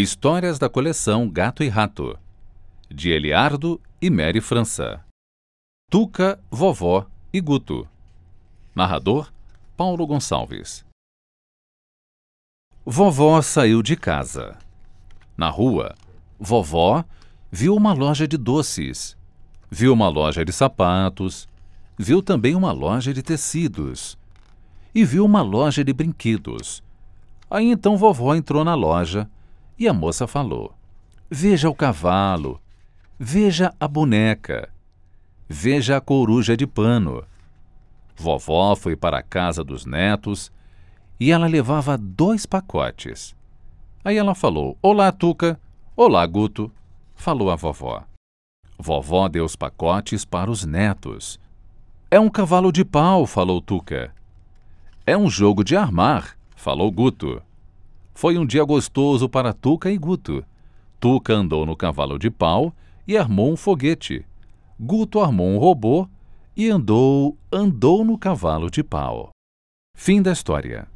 Histórias da coleção Gato e Rato, de Eliardo e Mary França. Tuca, Vovó e Guto. Narrador: Paulo Gonçalves. Vovó saiu de casa. Na rua, vovó viu uma loja de doces, viu uma loja de sapatos, viu também uma loja de tecidos e viu uma loja de brinquedos. Aí então vovó entrou na loja e a moça falou: Veja o cavalo, veja a boneca, veja a coruja de pano. Vovó foi para a casa dos netos e ela levava dois pacotes. Aí ela falou: Olá, Tuca. Olá, Guto. Falou a vovó. Vovó deu os pacotes para os netos. É um cavalo de pau, falou Tuca. É um jogo de armar, falou Guto. Foi um dia gostoso para Tuca e Guto. Tuca andou no cavalo de pau e armou um foguete. Guto armou um robô e andou, andou no cavalo de pau. Fim da história.